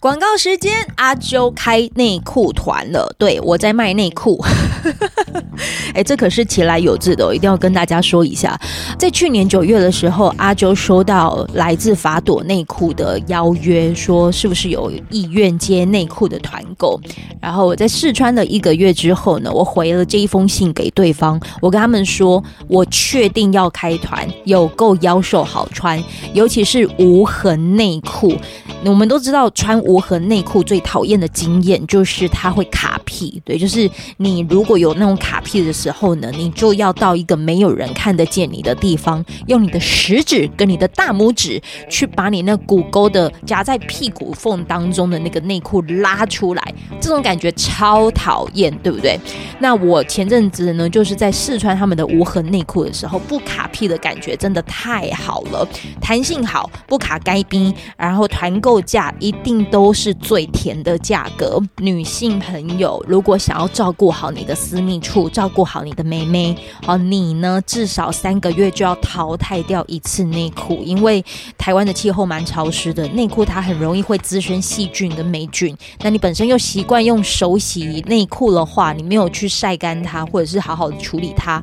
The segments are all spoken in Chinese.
广告时间，阿啾开内裤团了。对，我在卖内裤，哎，这可是其来有自的，我一定要跟大家说一下。在去年九月的时候，阿啾收到来自法朵内裤的邀约，说是不是有意愿接内裤的团购。然后我在试穿了一个月之后呢，我回了这一封信给对方，我跟他们说，我确定要开团，有够腰瘦好穿，尤其是无痕内裤。我们都知道穿无痕内裤最讨厌的经验就是它会卡屁，对，就是你如果有那种卡屁的时候呢，你就要到一个没有人看得见你的地方，用你的食指跟你的大拇指去把你那骨沟的夹在屁股缝当中的那个内裤拉出来，这种感觉超讨厌，对不对？那我前阵子呢，就是在试穿他们的无痕内裤的时候，不卡屁的感觉真的太好了，弹性好，不卡该冰，然后团购。价一定都是最甜的价格。女性朋友，如果想要照顾好你的私密处，照顾好你的妹妹，好，你呢至少三个月就要淘汰掉一次内裤，因为台湾的气候蛮潮湿的，内裤它很容易会滋生细菌跟霉菌。那你本身又习惯用手洗内裤的话，你没有去晒干它，或者是好好的处理它，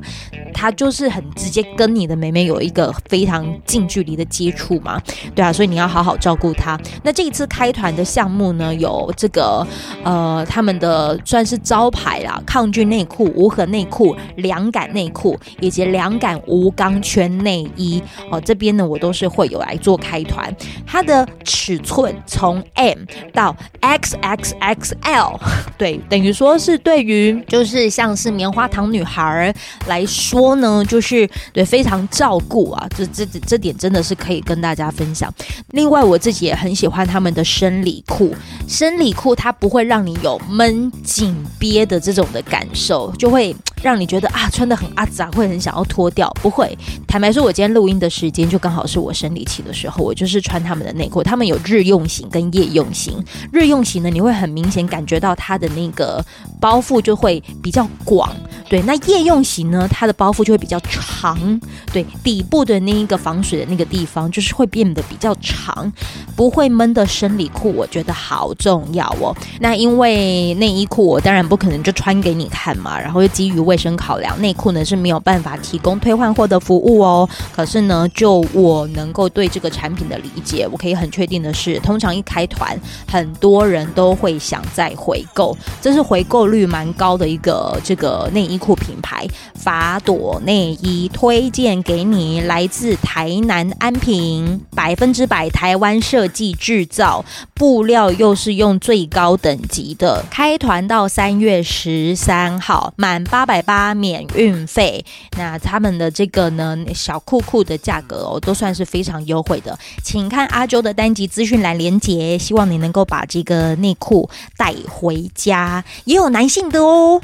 它就是很直接跟你的妹妹有一个非常近距离的接触嘛。对啊，所以你要好好照顾它。那这一次开团的项目呢，有这个呃，他们的算是招牌啦，抗菌内裤、无痕内裤、凉感内裤以及凉感无钢圈内衣哦。这边呢，我都是会有来做开团，它的尺寸从 M 到 XXXL，对，等于说是对于就是像是棉花糖女孩来说呢，就是对非常照顾啊，这这这点真的是可以跟大家分享。另外，我自己也很喜欢。他们的生理裤，生理裤它不会让你有闷紧憋的这种的感受，就会让你觉得啊穿得很阿杂，会很想要脱掉。不会，坦白说，我今天录音的时间就刚好是我生理期的时候，我就是穿他们的内裤。他们有日用型跟夜用型，日用型呢，你会很明显感觉到它的那个包覆就会比较广，对。那夜用型呢，它的包覆就会比较长，对，底部的那一个防水的那个地方就是会变得比较长，不会闷。的生理裤我觉得好重要哦。那因为内衣裤我当然不可能就穿给你看嘛，然后又基于卫生考量，内裤呢是没有办法提供退换货的服务哦。可是呢，就我能够对这个产品的理解，我可以很确定的是，通常一开团，很多人都会想再回购，这是回购率蛮高的一个这个内衣裤品牌。法朵内衣推荐给你，来自台南安平，百分之百台湾设计制。造布料又是用最高等级的，开团到三月十三号，满八百八免运费。那他们的这个呢，小裤裤的价格哦，都算是非常优惠的。请看阿周的单集资讯栏连接，希望你能够把这个内裤带回家，也有男性的哦。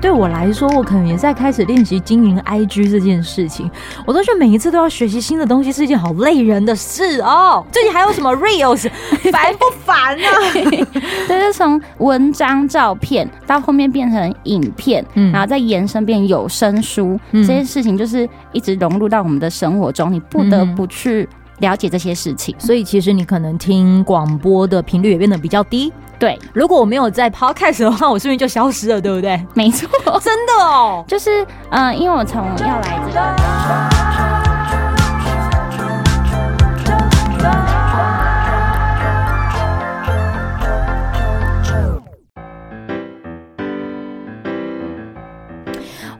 对我来说，我可能也在开始练习经营 IG 这件事情。我都觉得每一次都要学习新的东西是一件好累人的事哦。最近还有什么 Reels，烦不烦啊？对，就从文章、照片到后面变成影片，嗯、然后再延伸变有声书，嗯、这件事情就是一直融入到我们的生活中，你不得不去了解这些事情。所以其实你可能听广播的频率也变得比较低。对，如果我没有在 podcast 的话，我是不是就消失了？对不对？没错，真的哦，就是嗯、呃，因为我从要来这个。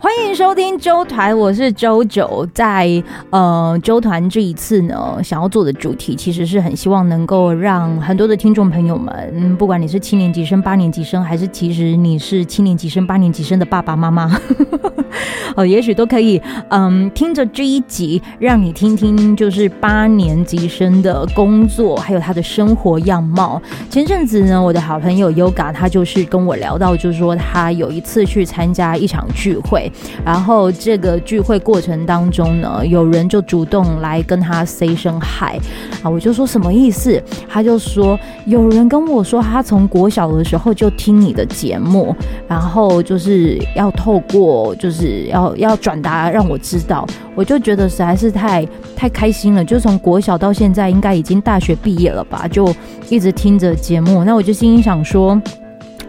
欢迎收听周团，我是周九。在呃周团这一次呢，想要做的主题其实是很希望能够让很多的听众朋友们，不管你是七年级生、八年级生，还是其实你是七年级生、八年级生的爸爸妈妈，哦，也许都可以，嗯，听着这一集，让你听听就是八年级生的工作，还有他的生活样貌。前阵子呢，我的好朋友 Yoga，他就是跟我聊到，就是说他有一次去参加一场聚会。然后这个聚会过程当中呢，有人就主动来跟他 say 声 hi 啊，我就说什么意思？他就说有人跟我说他从国小的时候就听你的节目，然后就是要透过就是要要转达让我知道，我就觉得实在是太太开心了，就从国小到现在应该已经大学毕业了吧，就一直听着节目，那我就心里想说。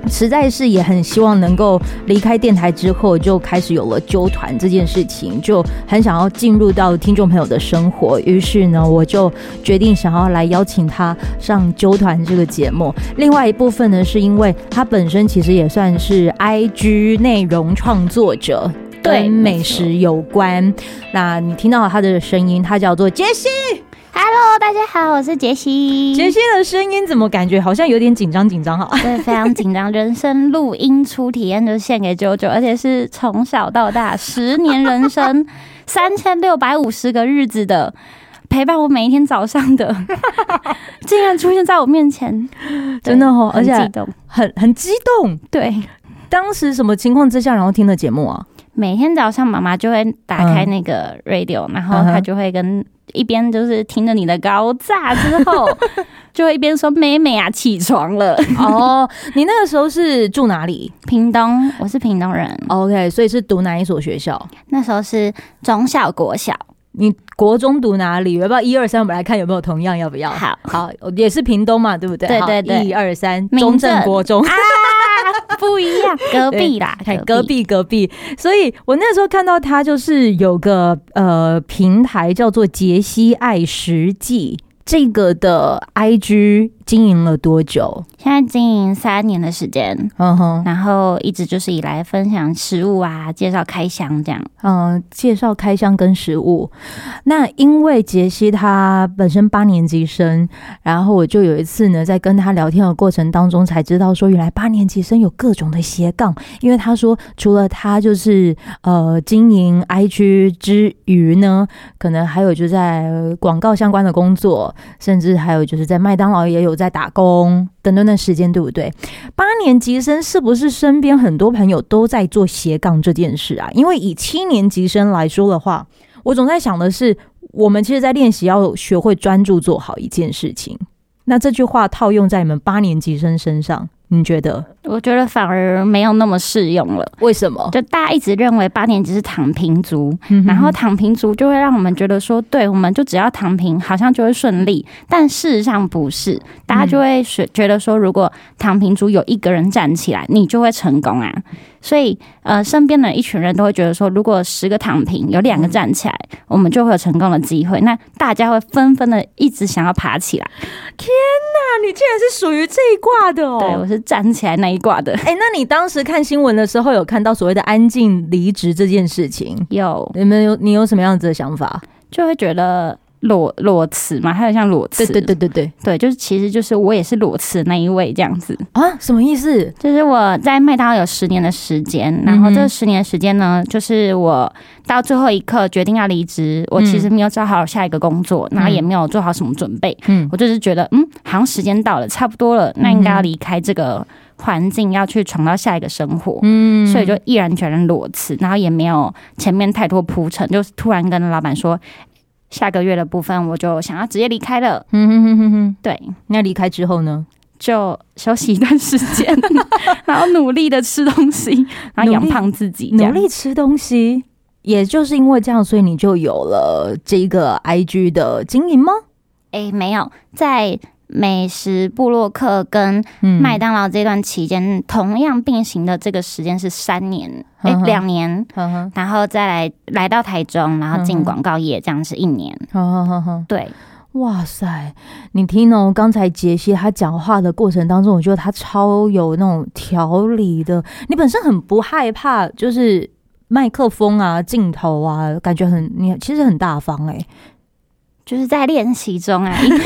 实在是也很希望能够离开电台之后，就开始有了纠团这件事情，就很想要进入到听众朋友的生活。于是呢，我就决定想要来邀请他上纠团这个节目。另外一部分呢，是因为他本身其实也算是 IG 内容创作者，跟美食有关。那你听到他的声音，他叫做杰西。Hello，大家好，我是杰西。杰西的声音怎么感觉好像有点紧张紧张哈？对，非常紧张。人生录音初体验就献给九九，而且是从小到大十年人生 三千六百五十个日子的陪伴我每一天早上的，竟然出现在我面前，真的哦，很激动，很很激动。对，当时什么情况之下，然后听的节目啊？每天早上妈妈就会打开那个 radio，、嗯、然后她就会跟。一边就是听着你的高炸之后，就会一边说：“妹妹啊，起床了。”哦，你那个时候是住哪里？屏东，我是屏东人。OK，所以是读哪一所学校？那时候是中小国小。你国中读哪里？要不要一二三？我们来看有没有同样，要不要？好，好，也是屏东嘛，对不对？对对对，一二三，中正国中。啊不一样，隔壁啦，隔壁隔壁，隔壁。所以我那时候看到他，就是有个呃平台叫做杰西爱食记这个的 IG。经营了多久？现在经营三年的时间，嗯哼，然后一直就是以来分享食物啊，介绍开箱这样，嗯，介绍开箱跟食物。那因为杰西他本身八年级生，然后我就有一次呢，在跟他聊天的过程当中，才知道说，原来八年级生有各种的斜杠。因为他说，除了他就是呃经营 IG 之余呢，可能还有就在广告相关的工作，甚至还有就是在麦当劳也有。在打工等等的时间，对不对？八年级生是不是身边很多朋友都在做斜杠这件事啊？因为以七年级生来说的话，我总在想的是，我们其实，在练习要学会专注做好一件事情。那这句话套用在你们八年级生身上。你觉得？我觉得反而没有那么适用了。为什么？就大家一直认为八年级是躺平族，嗯、然后躺平族就会让我们觉得说，对，我们就只要躺平，好像就会顺利。但事实上不是，大家就会觉得说，如果躺平族有一个人站起来，你就会成功啊。所以，呃，身边的一群人都会觉得说，如果十个躺平，有两个站起来，我们就会有成功的机会。那大家会纷纷的一直想要爬起来。天哪，你竟然是属于这一挂的哦！对，我是站起来那一挂的。哎，那你当时看新闻的时候，有看到所谓的安静离职这件事情？有，你们有你有什么样子的想法？就会觉得。裸裸辞嘛，还有像裸辞，对对对对对。对，就是其实就是我也是裸辞那一位这样子。啊？什么意思？就是我在麦当劳有十年的时间，然后这十年的时间呢，就是我到最后一刻决定要离职，我其实没有找好下一个工作，然后也没有做好什么准备，嗯，我就是觉得嗯，好像时间到了，差不多了，那应该要离开这个环境，要去闯到下一个生活，嗯，所以就毅然决然裸辞，然后也没有前面太多铺陈，就突然跟老板说。下个月的部分，我就想要直接离开了。嗯哼哼哼哼，对。那离开之后呢？就休息一段时间，然后努力的吃东西，然后养胖自己。努力吃东西，也就是因为这样，所以你就有了这个 IG 的经营吗？哎、欸，没有，在。美食部落客跟麦当劳这段期间、嗯、同样并行的这个时间是三年，哎，两年，然后再来来到台中，然后进广告业，这样是一年。对，哇塞，你听哦，刚才杰西他讲话的过程当中，我觉得他超有那种条理的。你本身很不害怕，就是麦克风啊、镜头啊，感觉很你其实很大方哎、欸，就是在练习中啊。因为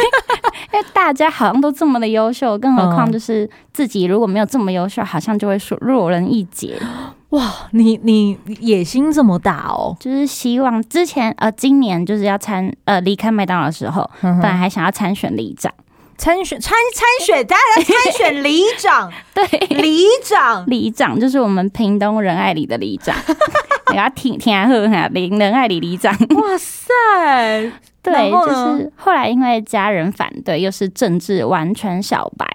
因为大家好像都这么的优秀，更何况就是自己如果没有这么优秀，好像就会说弱人一截。哇，你你野心这么大哦！就是希望之前呃，今年就是要参呃离开麦当劳的时候，本来还想要参选里长，参选参参选，大家参选里长，对，里长。里长就是我们屏东仁爱里的里长，你要听听下呵哈，林仁爱里里长，哇塞！对，就是后来因为家人反对，又是政治完全小白，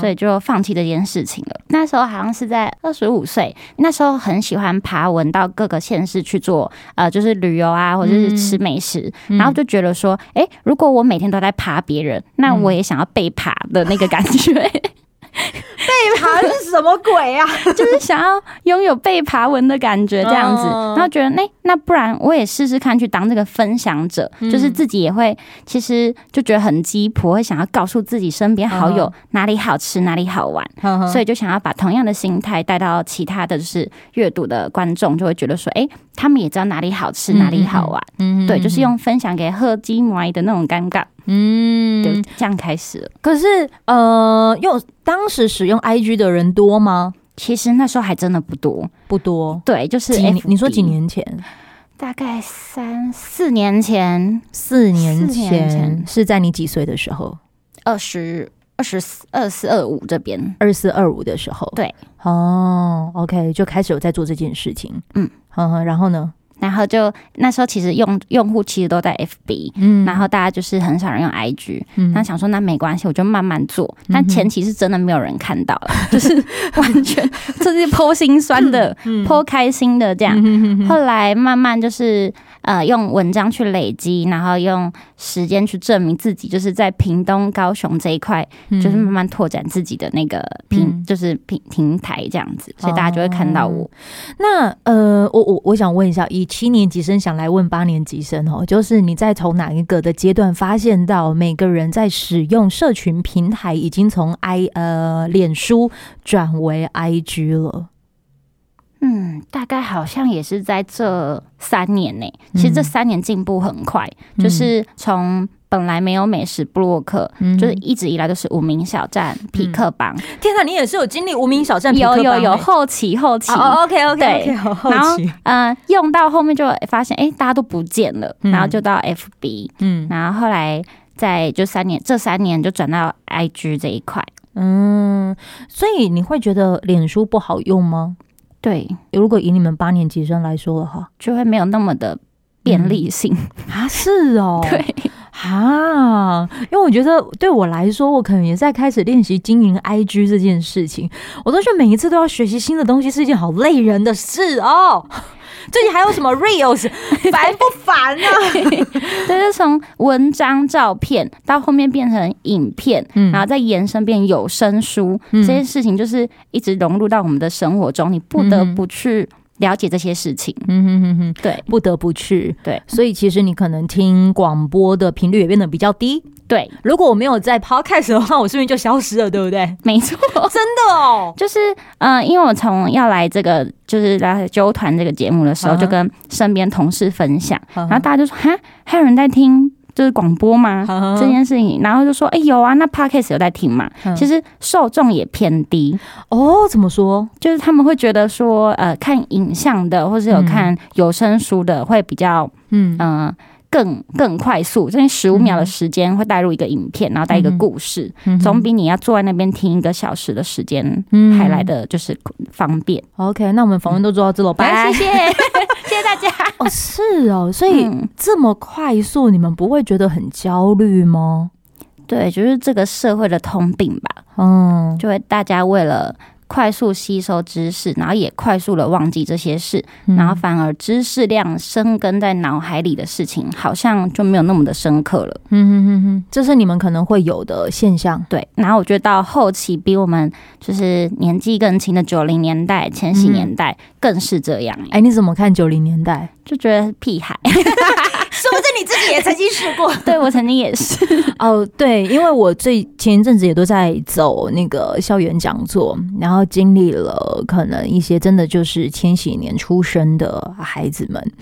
所以就放弃这件事情了。那时候好像是在二十五岁，那时候很喜欢爬文到各个县市去做，呃，就是旅游啊，或者是吃美食，然后就觉得说，哎，如果我每天都在爬别人，那我也想要被爬的那个感觉。被爬是什么鬼啊？就是想要拥有被爬文的感觉，这样子，然后觉得，那那不然我也试试看去当这个分享者，就是自己也会，其实就觉得很鸡婆，会想要告诉自己身边好友哪里好吃，哪里好玩，所以就想要把同样的心态带到其他的就是阅读的观众，就会觉得说，哎，他们也知道哪里好吃，哪里好玩，嗯，对，就是用分享给喝鸡馍的那种尴尬。嗯，对，这样开始了。可是，呃，用当时使用 IG 的人多吗？其实那时候还真的不多，不多。对，就是几，你说几年前？大概三四年前，四年前是在你几岁的时候？二十二十四二四二五这边，二四二五的时候。对，哦，OK，就开始有在做这件事情。嗯，呵呵，然后呢？然后就那时候其实用用户其实都在 FB，嗯，然后大家就是很少人用 IG，嗯，那想说那没关系，我就慢慢做。但前期是真的没有人看到了，嗯、就是完全这是剖心酸的，剖、嗯、开心的这样。嗯、后来慢慢就是呃用文章去累积，然后用时间去证明自己，就是在屏东、高雄这一块，就是慢慢拓展自己的那个平，嗯、就是平平台这样子，所以大家就会看到我。哦、那呃，我我我想问一下以。七年级生想来问八年级生哦，就是你在从哪一个的阶段发现到每个人在使用社群平台已经从 i 呃脸书转为 IG 了？嗯，大概好像也是在这三年内，其实这三年进步很快，嗯、就是从。本来没有美食布洛克，嗯、就是一直以来都是无名小站、匹克帮。天哪，你也是有经历无名小站、有有有后期后期。哦、OK OK。然后呃，用到后面就发现，哎，大家都不见了，嗯、然后就到 FB，嗯，然后后来在就三年，这三年就转到 IG 这一块。嗯，所以你会觉得脸书不好用吗？对，如果以你们八年级生来说的话，就会没有那么的便利性、嗯、啊。是哦，对。啊，因为我觉得对我来说，我可能也在开始练习经营 IG 这件事情。我都觉得每一次都要学习新的东西是一件好累人的事哦。最近还有什么 Reels，烦不烦啊？对，就是从文章、照片到后面变成影片，嗯、然后再延伸变有声书，嗯、这些事情就是一直融入到我们的生活中，你不得不去。了解这些事情，嗯哼哼哼，对，不得不去，对，所以其实你可能听广播的频率也变得比较低，对。如果我没有在 Podcast 的话，我是不是就消失了？对不对？没错，真的哦，就是嗯、呃，因为我从要来这个，就是来纠团这个节目的时候，就跟身边同事分享，然后大家就说，哈，还有人在听。就是广播吗？这件事情，然后就说，哎、欸，有啊，那 Podcast 有在听嘛？呵其实受众也偏低哦。怎么说？就是他们会觉得说，呃，看影像的，或是有看有声书的，会比较，嗯嗯、呃，更更快速，这十五秒的时间会带入一个影片，然后带一个故事，嗯、总比你要坐在那边听一个小时的时间还来的就是方便。嗯、OK，那我们访问都做到这了，拜拜，谢谢。谢谢大家 哦，是哦，所以这么快速，你们不会觉得很焦虑吗？对，就是这个社会的通病吧。嗯，就会大家为了。快速吸收知识，然后也快速的忘记这些事，嗯、然后反而知识量生根在脑海里的事情，好像就没有那么的深刻了。嗯哼哼哼，这是你们可能会有的现象。对，然后我觉得到后期比我们就是年纪更轻的九零年代、千禧年代更是这样。哎、嗯，你怎么看九零年代？就觉得屁孩。是不是你自己也曾经试过？对，我曾经也是。哦，对，因为我最前一阵子也都在走那个校园讲座，然后经历了可能一些真的就是千禧年出生的孩子们。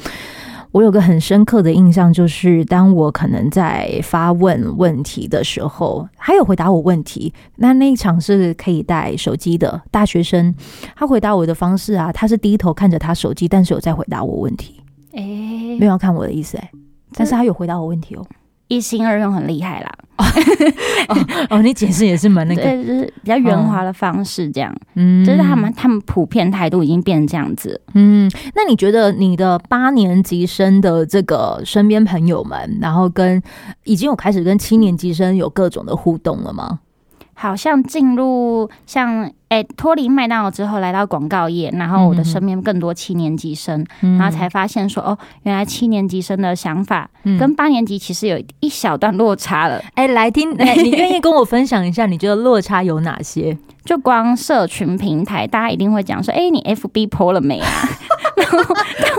我有个很深刻的印象，就是当我可能在发问问题的时候，还有回答我问题。那那一场是可以带手机的大学生，他回答我的方式啊，他是低头看着他手机，但是有在回答我问题。哎，没有要看我的意思哎。但是他有回答我问题哦，一心二用很厉害啦。哦，哦，你解释也是蛮那个，对，就是比较圆滑的方式，这样，嗯，就是他们他们普遍态度已经变成这样子，嗯，那你觉得你的八年级生的这个身边朋友们，然后跟已经有开始跟七年级生有各种的互动了吗？好像进入像诶脱离麦当劳之后，来到广告业，然后我的身边更多七年级生，嗯、然后才发现说哦，原来七年级生的想法跟八年级其实有一小段落差了。哎、嗯，来听，来你愿意跟我分享一下，你觉得落差有哪些？就光社群平台，大家一定会讲说，哎，你 FB po 了没啊？然后好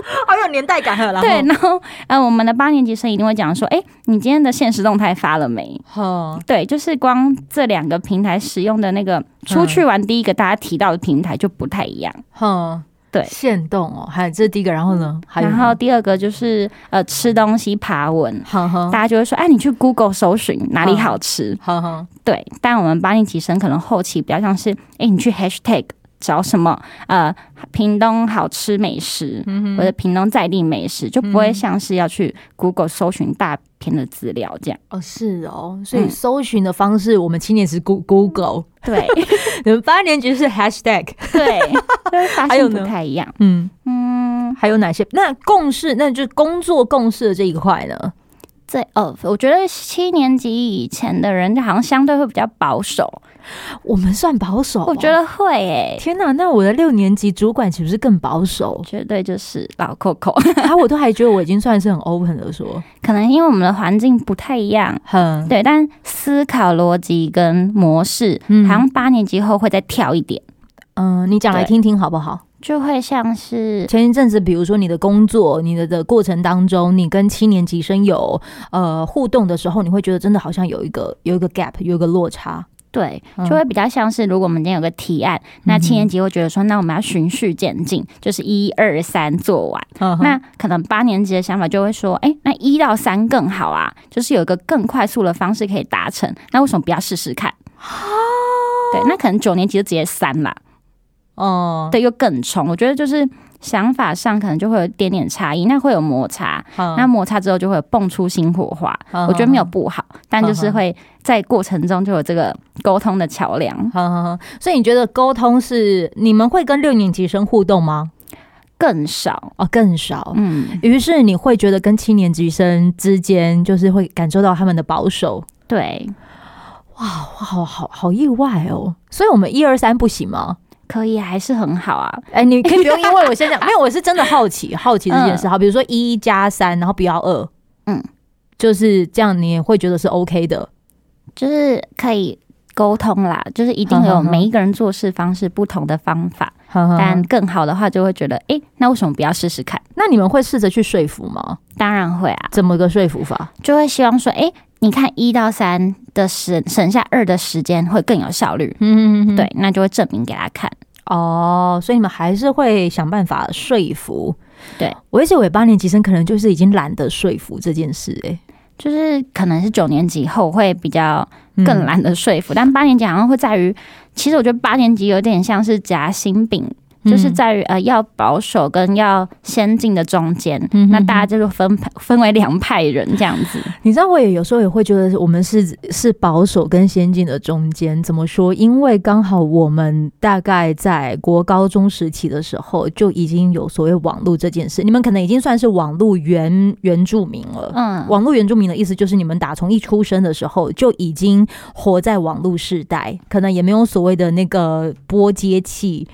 有年代感了。对，然后呃，我们的八年级生一定会讲说，哎，你今天的限时动态发了没？哦，对，就是光这两个平台使用的那个出去玩，第一个大家提到的平台就不太一样。哼。对，限动哦，还有这是第一个，然后呢？还有然后第二个就是呃，吃东西爬文，呵呵大家就会说，哎，你去 Google 搜寻哪里好吃，呵呵对。但我们八年级生可能后期比较像是，哎，你去 Hashtag 找什么呃，屏东好吃美食，嗯、或者屏东在地美食，就不会像是要去 Google 搜寻大片的资料这样。哦，是哦，所以搜寻的方式，我们七年是 Google。对，你们八年级是 hashtag，对，还有不太一样，嗯嗯，还有哪些？那共事，那就是工作共事的这一块呢？这哦，我觉得七年级以前的人就好像相对会比较保守。我们算保守，我觉得会诶、欸。天哪，那我的六年级主管岂不是更保守？绝对就是老 Coco，啊，我都还觉得我已经算是很 open 的说，可能因为我们的环境不太一样，嗯，对，但思考逻辑跟模式，嗯，好像八年级后会再跳一点。嗯，你讲来听听好不好？就会像是前一阵子，比如说你的工作，你的的过程当中，你跟七年级生有呃互动的时候，你会觉得真的好像有一个有一个 gap，有一个落差。对，就会比较像是，如果我们今天有个提案，嗯、那七年级会觉得说，那我们要循序渐进，就是一二三做完。嗯、那可能八年级的想法就会说，哎，那一到三更好啊，就是有一个更快速的方式可以达成。那为什么不要试试看？对，那可能九年级就直接三了。哦，对，又更冲。我觉得就是。想法上可能就会有一点点差异，那会有摩擦，嗯、那摩擦之后就会有蹦出新火花。嗯、我觉得没有不好，嗯、但就是会在过程中就有这个沟通的桥梁。所以你觉得沟通是你们会跟六年级生互动吗？更少哦，更少。嗯，于是你会觉得跟七年级生之间就是会感受到他们的保守。对，哇，好好好意外哦。所以我们一二三不行吗？可以，还是很好啊！哎、欸，你可以不用因为我先讲，没有，我是真的好奇，好奇这件事。好，比如说一加三，然后不要二，嗯，就是这样，你也会觉得是 OK 的，就是可以沟通啦，就是一定有每一个人做事方式不同的方法，呵呵但更好的话就会觉得，哎、欸，那为什么不要试试看？那你们会试着去说服吗？当然会啊！怎么个说服法？就会希望说，哎、欸，你看一到三的省省下二的时间会更有效率，嗯哼，对，那就会证明给他看。哦，所以你们还是会想办法说服。对，我一直以为八年级生可能就是已经懒得说服这件事，欸，哎，就是可能是九年级后会比较更懒得说服，嗯、但八年级好像会在于，其实我觉得八年级有点像是夹心饼。就是在于呃要保守跟要先进的中间，那大家就是分分为两派人这样子。你知道，我也有时候也会觉得我们是是保守跟先进的中间。怎么说？因为刚好我们大概在国高中时期的时候就已经有所谓网络这件事。你们可能已经算是网络原原住民了。嗯，网络原住民的意思就是你们打从一出生的时候就已经活在网络时代，可能也没有所谓的那个波接器。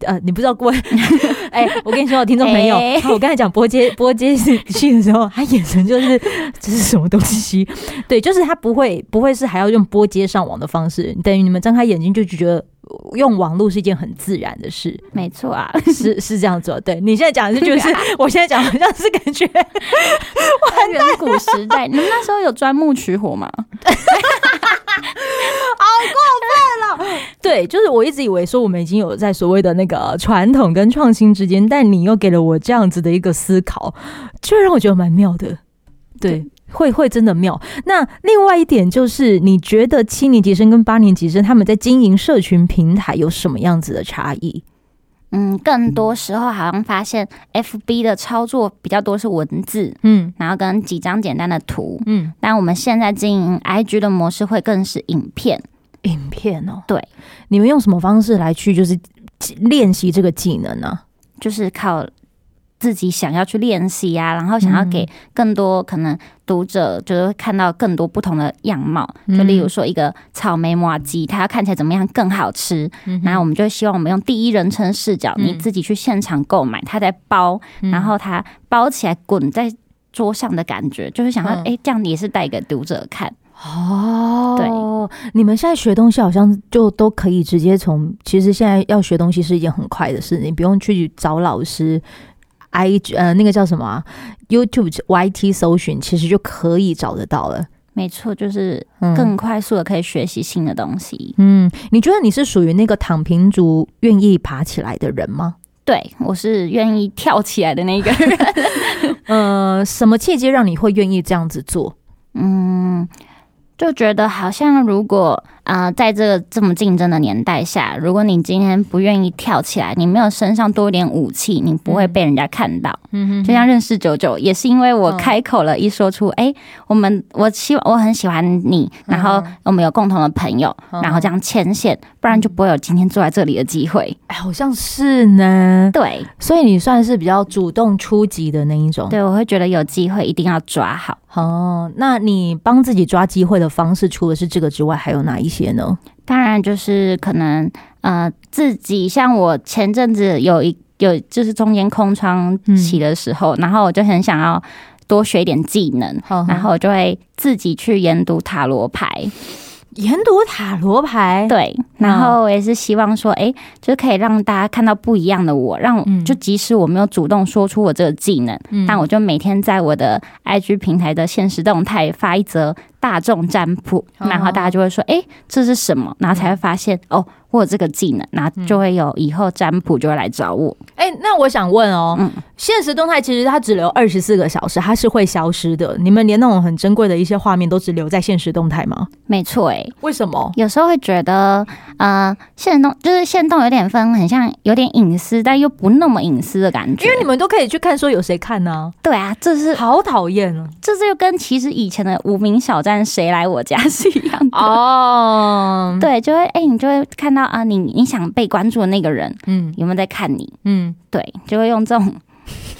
呃，你不知道郭 哎、欸，我跟你说，听众朋友，欸、我刚才讲波接 波接去的时候，他眼神就是 这是什么东西？对，就是他不会不会是还要用波接上网的方式，等于你们睁开眼睛就觉得用网络是一件很自然的事。没错啊，是是这样做。对，你现在讲的是就是，我现在讲好像是感觉 远古时代，你们那时候有钻木取火吗？好过分了！对，就是我一直以为说我们已经有在所谓的那个传统跟创新之间，但你又给了我这样子的一个思考，就让我觉得蛮妙的。对会会真的妙。那另外一点就是，你觉得七年级生跟八年级生他们在经营社群平台有什么样子的差异？嗯，更多时候好像发现 FB 的操作比较多是文字，嗯，然后跟几张简单的图，嗯，但我们现在经营 IG 的模式会更是影片，影片哦，对，你们用什么方式来去就是练习这个技能呢？就是靠。自己想要去练习呀，然后想要给更多可能读者，就是看到更多不同的样貌。嗯、就例如说，一个草莓麻鸡，它要看起来怎么样更好吃？嗯、然后我们就希望我们用第一人称视角，嗯、你自己去现场购买，它在包，嗯、然后它包起来滚在桌上的感觉，就是想要哎、嗯，这样也是带给读者看哦。对，你们现在学东西好像就都可以直接从，其实现在要学东西是一件很快的事，你不用去找老师。I 呃，那个叫什么啊？YouTube YT 搜寻，其实就可以找得到了。没错，就是更快速的可以学习新的东西。嗯，你觉得你是属于那个躺平族，愿意爬起来的人吗？对，我是愿意跳起来的那个人。呃，什么契机让你会愿意这样子做？嗯，就觉得好像如果。啊、呃，在这个这么竞争的年代下，如果你今天不愿意跳起来，你没有身上多一点武器，你不会被人家看到。嗯哼，就像认识九九，也是因为我开口了，一说出，哎、我们我希望我很喜欢你，然后我们有共同的朋友，嗯、然后这样牵线，不然就不会有今天坐在这里的机会。哎，好像是呢。对，所以你算是比较主动出击的那一种。对，我会觉得有机会一定要抓好。哦，那你帮自己抓机会的方式，除了是这个之外，还有哪一些？些呢？当然就是可能呃，自己像我前阵子有一有就是中间空窗期的时候，嗯、然后我就很想要多学一点技能，然后我就会自己去研读塔罗牌。研读塔罗牌，对，然后我也是希望说，哎、欸，就可以让大家看到不一样的我，让就即使我没有主动说出我这个技能，嗯、但我就每天在我的 IG 平台的现实动态发一则大众占卜，嗯、然后大家就会说，哎、欸，这是什么？然后才会发现，嗯、哦。我有这个技能，然后就会有以后占卜就会来找我。哎、那我想问哦，嗯，现实动态其实它只留二十四个小时，它是会消失的。你们连那种很珍贵的一些画面都只留在现实动态吗？没错、欸，哎，为什么？有时候会觉得，呃，现动就是现动有点分，很像有点隐私，但又不那么隐私的感觉。因为你们都可以去看，说有谁看呢、啊？对啊，这是好讨厌啊！这是又跟其实以前的无名小站谁来我家是一样的哦。对，就会哎、欸，你就会看到啊，你你想。被关注的那个人，嗯，有没有在看你？嗯，对，就会用这种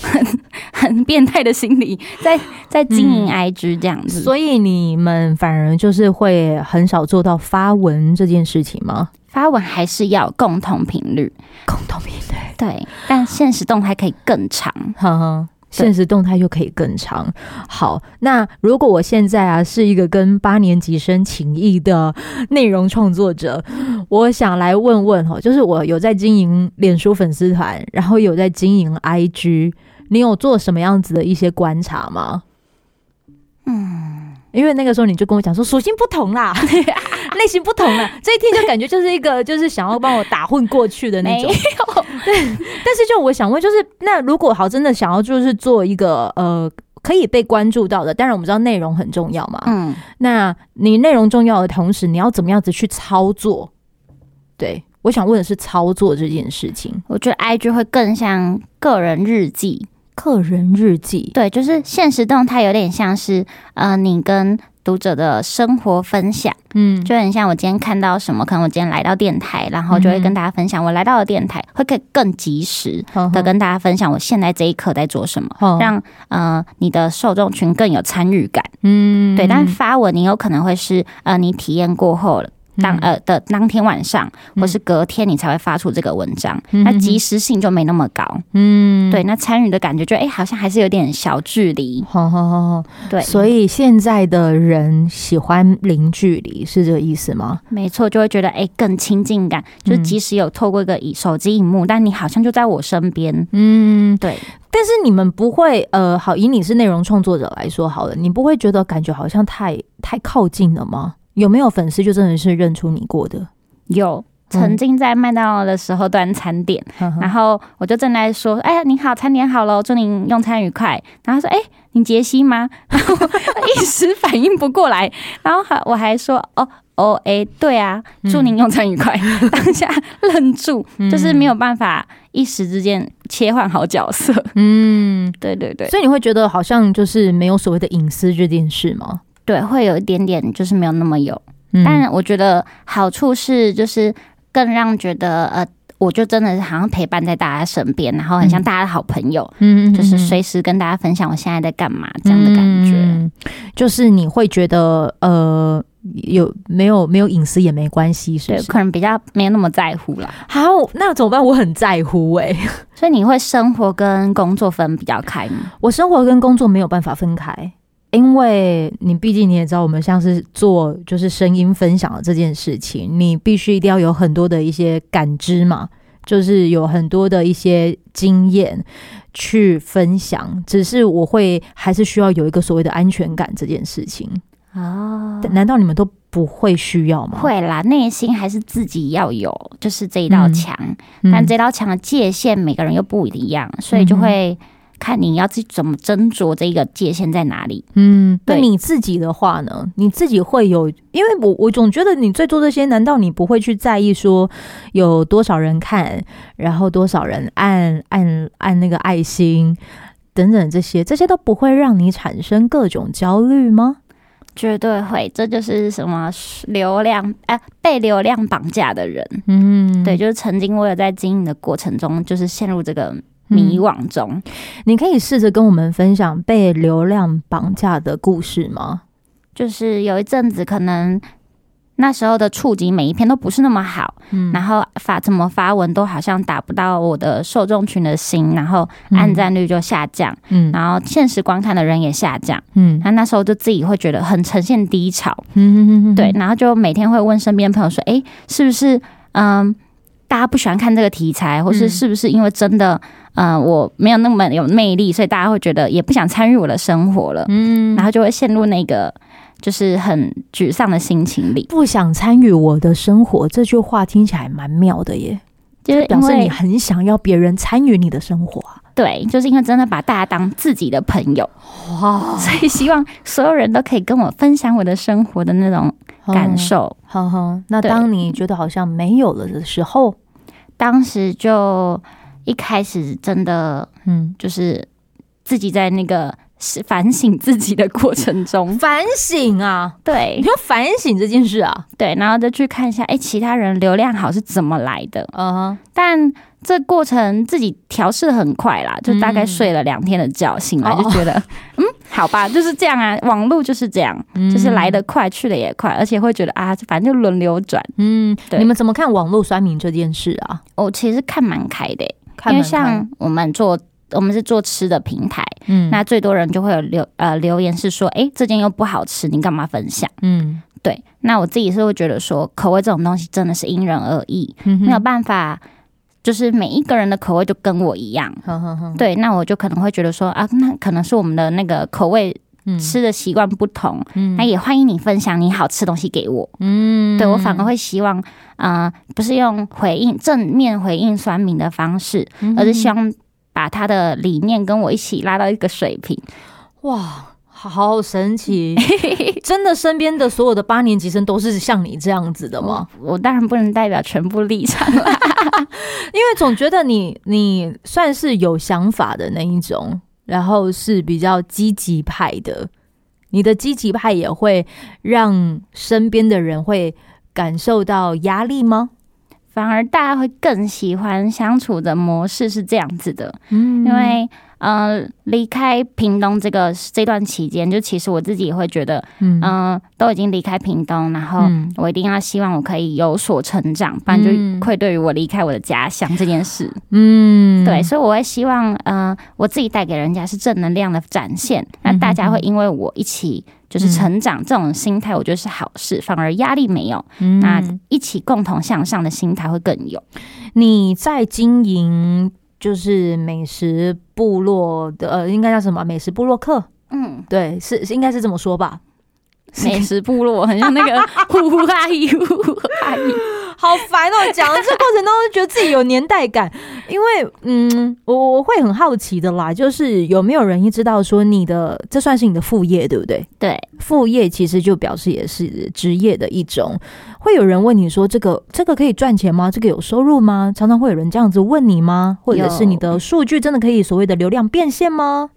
很很变态的心理在 在经营 IG 这样子。所以你们反而就是会很少做到发文这件事情吗？发文还是要共同频率，共同频率，对，但现实动态可以更长。呵呵。现实动态又可以更长。好，那如果我现在啊是一个跟八年级生情谊的内容创作者，我想来问问哦，就是我有在经营脸书粉丝团，然后有在经营 IG，你有做什么样子的一些观察吗？嗯，因为那个时候你就跟我讲说属性不同啦。类型不同了，这一听就感觉就是一个就是想要帮我打混过去的那种。对，但是就我想问，就是那如果好真的想要就是做一个呃可以被关注到的，当然我们知道内容很重要嘛。嗯，那你内容重要的同时，你要怎么样子去操作？对，我想问的是操作这件事情。我觉得 IG 会更像个人日记，个人日记。对，就是现实动态有点像是呃你跟。读者的生活分享，嗯，就很像我今天看到什么，可能我今天来到电台，然后就会跟大家分享我来到了电台，会更更及时的跟大家分享我现在这一刻在做什么，让呃你的受众群更有参与感，嗯，对。但发文你有可能会是呃你体验过后了。当呃的当天晚上，或是隔天，你才会发出这个文章，嗯、那及时性就没那么高。嗯，对，那参与的感觉就哎、欸，好像还是有点小距离。好好好，对。所以现在的人喜欢零距离，是这个意思吗？没错，就会觉得哎、欸，更亲近感，就是即使有透过一个手机荧幕，但你好像就在我身边。嗯，对。但是你们不会呃，好，以你是内容创作者来说好了，你不会觉得感觉好像太太靠近了吗？有没有粉丝就真的是认出你过的？有，曾经在麦当劳的时候端餐点，嗯、然后我就正在说：“哎呀，您好，餐点好喽，祝您用餐愉快。”然后说：“哎，你杰西吗？” 然后一时反应不过来，然后还我还说：“哦哦，哎，对啊，祝您用餐愉快。嗯”当下愣住，就是没有办法一时之间切换好角色。嗯，对对对，所以你会觉得好像就是没有所谓的隐私这件事吗？对，会有一点点，就是没有那么有。嗯、但我觉得好处是，就是。更让觉得呃，我就真的是好像陪伴在大家身边，然后很像大家的好朋友，嗯，就是随时跟大家分享我现在在干嘛这样的感觉。嗯，就是你会觉得呃，有没有没有隐私也没关系，是可能比较没有那么在乎了。好，那怎么办？我很在乎哎，欸，所以你会生活跟工作分比较开吗？我生活跟工作没有办法分开。因为你毕竟你也知道，我们像是做就是声音分享的这件事情，你必须一定要有很多的一些感知嘛，就是有很多的一些经验去分享。只是我会还是需要有一个所谓的安全感这件事情哦。难道你们都不会需要吗？会啦，内心还是自己要有，就是这一道墙。嗯，但这道墙的界限每个人又不一样，所以就会。看你要自己怎么斟酌这个界限在哪里？嗯，那你自己的话呢？你自己会有？因为我我总觉得你在做这些，难道你不会去在意说有多少人看，然后多少人按按按那个爱心等等这些，这些都不会让你产生各种焦虑吗？绝对会，这就是什么流量被流量绑架的人。嗯，对，就是曾经我有在经营的过程中，就是陷入这个。迷惘中，嗯，你可以试着跟我们分享被流量绑架的故事吗？就是有一阵子，可能那时候的触及每一篇都不是那么好，嗯，然后发怎么发文都好像打不到我的受众群的心，然后按赞率就下降，嗯，然后现实观看的人也下降，嗯，那那时候就自己会觉得很呈现低潮，嗯对，然后就每天会问身边朋友说，哎，是不是嗯？大家不喜欢看这个题材，或是是不是因为真的，嗯、呃，我没有那么有魅力，所以大家会觉得也不想参与我的生活了，嗯，然后就会陷入那个就是很沮丧的心情里。不想参与我的生活这句话听起来蛮妙的耶，就是表示你很想要别人参与你的生活。对，就是因为真的把大家当自己的朋友，哇，所以希望所有人都可以跟我分享我的生活的那种感受。那当你觉得好像没有了的时候，当时就一开始真的，嗯，就是自己在那个。是反省自己的过程中，反省啊，对，反省这件事啊，对，然后再去看一下，哎、欸，其他人流量好是怎么来的？嗯哼，但这过程自己调试的很快啦，就大概睡了两天的觉，醒来就觉得，嗯，好吧，就是这样啊，网络就是这样，就是来得快，去的也快，而且会觉得啊，反正就轮流转，嗯，对，你们怎么看网络酸民这件事啊？我其实看蛮开的、欸，因为像我们做。我们是做吃的平台，嗯，那最多人就会有留呃留言是说，哎，这件又不好吃，你干嘛分享？嗯，对。那我自己是会觉得说，口味这种东西真的是因人而异，嗯、没有办法，就是每一个人的口味就跟我一样。呵呵呵对，那我就可能会觉得说啊，那可能是我们的那个口味吃的习惯不同，嗯，那也欢迎你分享你好吃的东西给我。嗯，对我反而会希望，啊、呃，不是用回应正面回应酸民的方式，而是希望。把他的理念跟我一起拉到一个水平，哇，好神奇！真的，身边的所有的八年级生都是像你这样子的吗？我，我当然不能代表全部立场啦，因为总觉得你你算是有想法的那一种，然后是比较积极派的。你的积极派也会让身边的人会感受到压力吗？反而大家会更喜欢相处的模式是这样子的，嗯，因为。嗯、呃，离开屏东这个这段期间，就其实我自己也会觉得，嗯、呃，都已经离开屏东，然后我一定要希望我可以有所成长，不然就愧对于我离开我的家乡这件事。嗯，对，所以我会希望，呃，我自己带给人家是正能量的展现，那大家会因为我一起就是成长，这种心态我觉得是好事，反而压力没有，那一起共同向上的心态会更有。你在经营。就是美食部落的，呃，应该叫什么？美食部落客？嗯，对，是应该是这么说吧。美食部落很像那个 呼呼阿姨，呼呼阿姨。好烦哦！讲的这过程当中，觉得自己有年代感，因为嗯，我我会很好奇的啦，就是有没有人一知道说你的这算是你的副业，对不对？对，副业其实就表示也是职业的一种。会有人问你说这个这个可以赚钱吗？这个有收入吗？常常会有人这样子问你吗？或者是你的数据真的可以所谓的流量变现吗？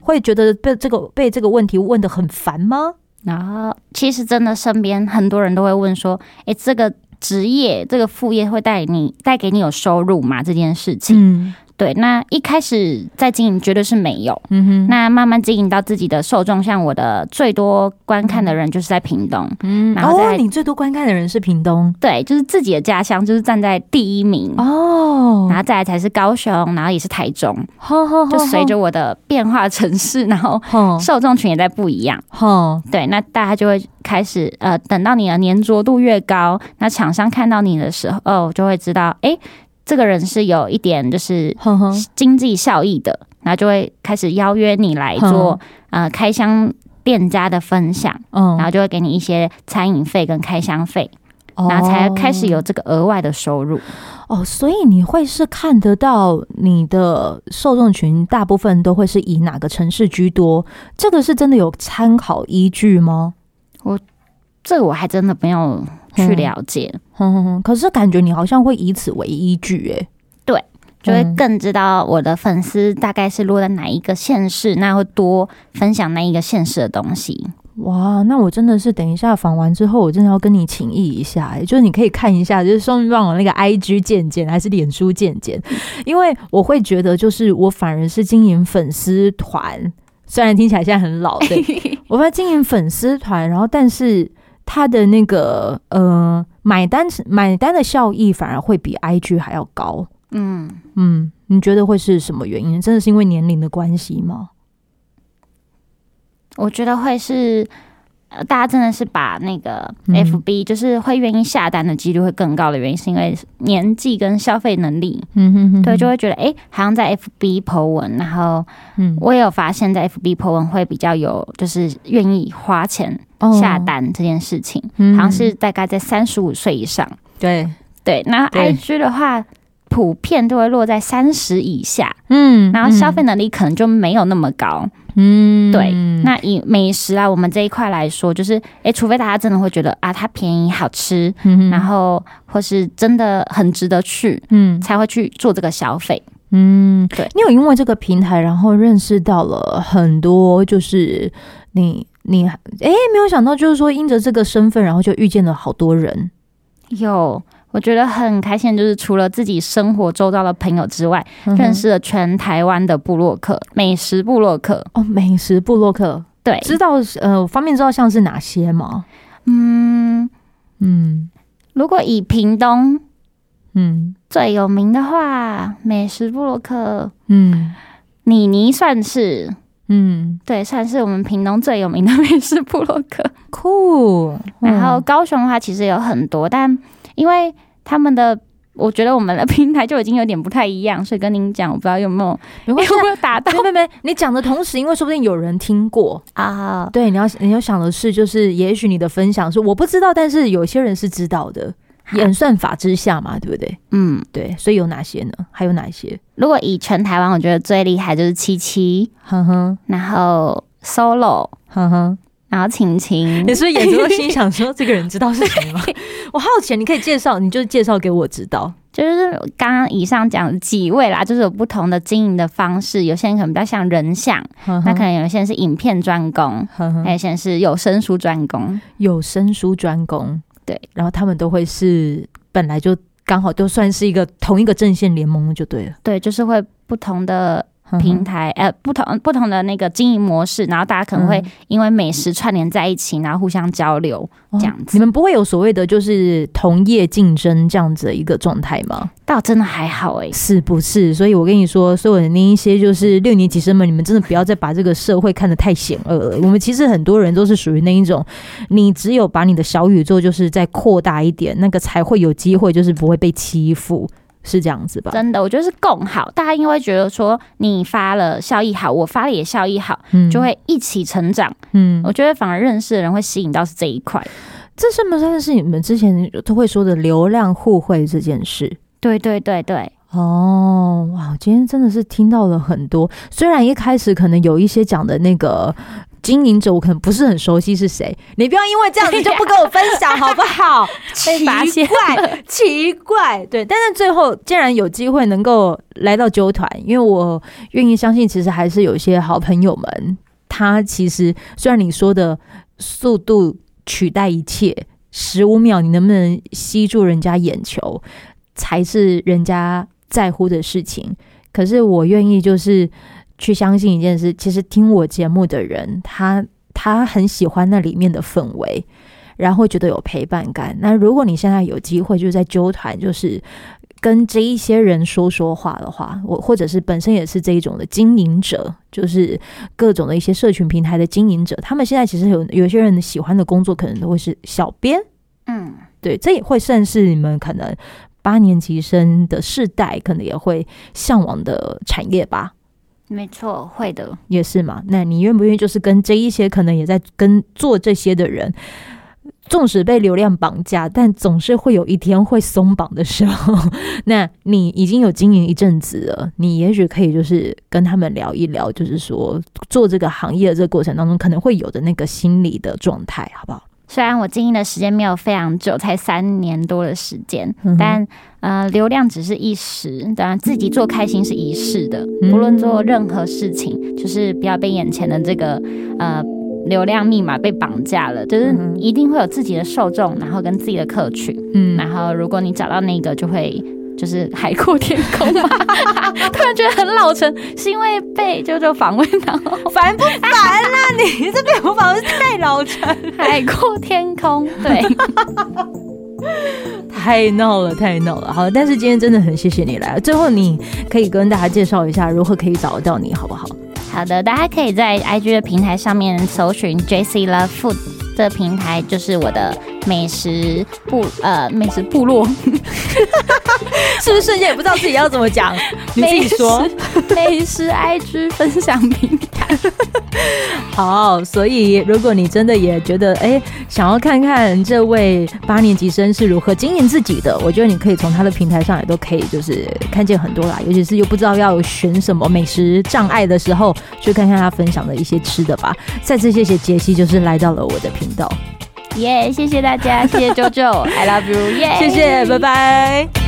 会觉得被这个被这个问题问得很烦吗？然后其实真的身边很多人都会问说，诶，这个职业这个副业会带你带给你有收入吗？这件事情。对，那一开始在经营绝对是没有，嗯哼。那慢慢经营到自己的受众，像我的最多观看的人就是在屏东，嗯，然后你最多观看的人是屏东，对，就是自己的家乡，就是站在第一名。哦，然后再来才是高雄，然后也是台中，哦、就随着我的变化城市，然后受众群也在不一样，哦，对，那大家就会开始呃，等到你的粘着度越高，那厂商看到你的时候，哦，就会知道，哎。这个人是有一点就是经济效益的，然后就会开始邀约你来做呃开箱店家的分享，然后就会给你一些餐饮费跟开箱费，然后才开始有这个额外的收入。哦，所以你会是看得到你的受众群大部分都会是以哪个城市居多？这个是真的有参考依据吗？我这个我还真的没有。去了解，哼哼哼，可是感觉你好像会以此为依据，哎，对，就会更知道我的粉丝大概是落在哪一个县市，那会多分享那一个县市的东西。哇，那我真的是等一下访完之后，我真的要跟你请益一下，哎，就是你可以看一下，就是双棒的那个 IG 键键还是脸书键键，因为我会觉得，就是我反而是经营粉丝团，虽然听起来现在很老，对，我在经营粉丝团，然后但是。他的那个呃买单买单的效益反而会比 IG 还要高，嗯嗯，你觉得会是什么原因？真的是因为年龄的关系吗？我觉得会是。呃，大家真的是把那个 FB，就是会愿意下单的几率会更高的原因，是因为年纪跟消费能力，嗯哼哼，对，就会觉得哎、欸，好像在 FB po 文，然后，嗯，我也有发现，在 FB po 文会比较有，就是愿意花钱下单这件事情，好像是大概在三十五岁以上，对。对，那 IG 的话。普遍都会落在三十以下，嗯，然后消费能力可能就没有那么高，嗯，对。那以美食啊，我们这一块来说，就是，哎，除非大家真的会觉得啊，它便宜好吃，嗯，然后或是真的很值得去，嗯，才会去做这个消费，嗯，对。你有因为这个平台，然后认识到了很多，就是你你哎，没有想到，就是说因着这个身份，然后就遇见了好多人，有。我觉得很开心，就是除了自己生活周遭的朋友之外，嗯、认识了全台湾的部落客，美食部落客。哦，美食部落客，对，知道呃，方便知道像是哪些吗？嗯嗯，如果以屏东嗯。最有名的话，美食部落客嗯，妮妮算是嗯，对，算是我们屏东最有名的美食部落客，酷。然后高雄的话，其实有很多，但因为他们的，我觉得我们的平台就已经有点不太一样，所以跟您讲，我不知道有没有有没有打到？没没没，你讲的同时，因为说不定有人听过啊。对，你要你要想的是，就是也许你的分享是我不知道，但是有些人是知道的。演算法之下嘛，对不对？嗯，对。所以有哪些呢？还有哪些？如果以全台湾，我觉得最厉害就是七七，哼哼，然后 Solo，哼哼。然后晴晴，你是不是眼中心想说这个人知道是谁吗？我好奇，你可以介绍，你就介绍给我知道。就是刚刚以上讲几位啦，就是有不同的经营的方式。有些人可能比较像人像，呵呵那可能有些人是影片专攻，还有些人是有声书专攻。有声书专攻，对。然后他们都会是本来就刚好都算是一个同一个阵线联盟就对了。对，就是会不同的。平台呃，不同不同的那个经营模式，然后大家可能会因为美食串联在一起，然后互相交流这样子。哦，你们不会有所谓的就是同业竞争这样子的一个状态吗？倒真的还好哎，是不是？所以我跟你说，所有的那一些就是六年级生们，你们真的不要再把这个社会看得太险恶了。我们其实很多人都是属于那一种，你只有把你的小宇宙就是再扩大一点，那个才会有机会，就是不会被欺负。是这样子吧？真的，我觉得是共好，大家因为觉得说你发了效益好，我发了也效益好，嗯，就会一起成长。嗯，我觉得反而认识的人会吸引到是这一块。这是不算是你们之前都会说的流量互惠这件事？对对对对。哦，哇！今天真的是听到了很多，虽然一开始可能有一些讲的那个经营者，我可能不是很熟悉是谁，你不要因为这样子就不跟我分享好不好？奇怪，奇怪，对。但是最后既然有机会能够来到纠团，因为我愿意相信，其实还是有一些好朋友们，他其实虽然你说的速度取代一切，十五秒你能不能吸住人家眼球，才是人家。在乎的事情，可是我愿意就是去相信一件事。其实听我节目的人，他他很喜欢那里面的氛围，然后会觉得有陪伴感。那如果你现在有机会，就是在纠团，就是跟这一些人说说话的话，我或者是本身也是这一种的经营者，就是各种的一些社群平台的经营者，他们现在其实有有些人喜欢的工作，可能都会是小编。嗯，对，这也会算是你们可能。八年级生的世代可能也会向往的产业吧？没错，会的，也是嘛。那你愿不愿意就是跟这一些可能也在跟做这些的人，纵使被流量绑架，但总是会有一天会松绑的时候。那你已经有经营一阵子了，你也许可以就是跟他们聊一聊，就是说做这个行业的这个过程当中可能会有的那个心理的状态，好不好？虽然我经营的时间没有非常久，才三年多的时间，嗯、但呃，流量只是一时。当然，自己做开心是一世的。不论做任何事情，就是不要被眼前的这个呃流量密码被绑架了。就是一定会有自己的受众，然后跟自己的客群。嗯，然后如果你找到那个，就会。就是海阔天空嘛，突然觉得很老成，是因为被就就访问，然后烦不烦啊？你这边我访问太老成，海阔天空，对，太闹了，太闹了。好，但是今天真的很谢谢你来。最后，你可以跟大家介绍一下如何可以找得到你，好不好？好的，大家可以在 IG 的平台上面搜寻 Jessie Love Food，这个平台就是我的美食部呃美食部落。是不是瞬间也不知道自己要怎么讲？你自己说，美食 IG 分享平台。好，所以如果你真的也觉得哎、欸，想要看看这位八年级生是如何经营自己的，我觉得你可以从他的平台上也都可以，就是看见很多啦。尤其是又不知道要选什么美食障碍的时候，去看看他分享的一些吃的吧。再次谢谢杰西，就是来到了我的频道。耶谢谢大家，谢谢 JoJo，I love you，耶，谢谢，拜拜。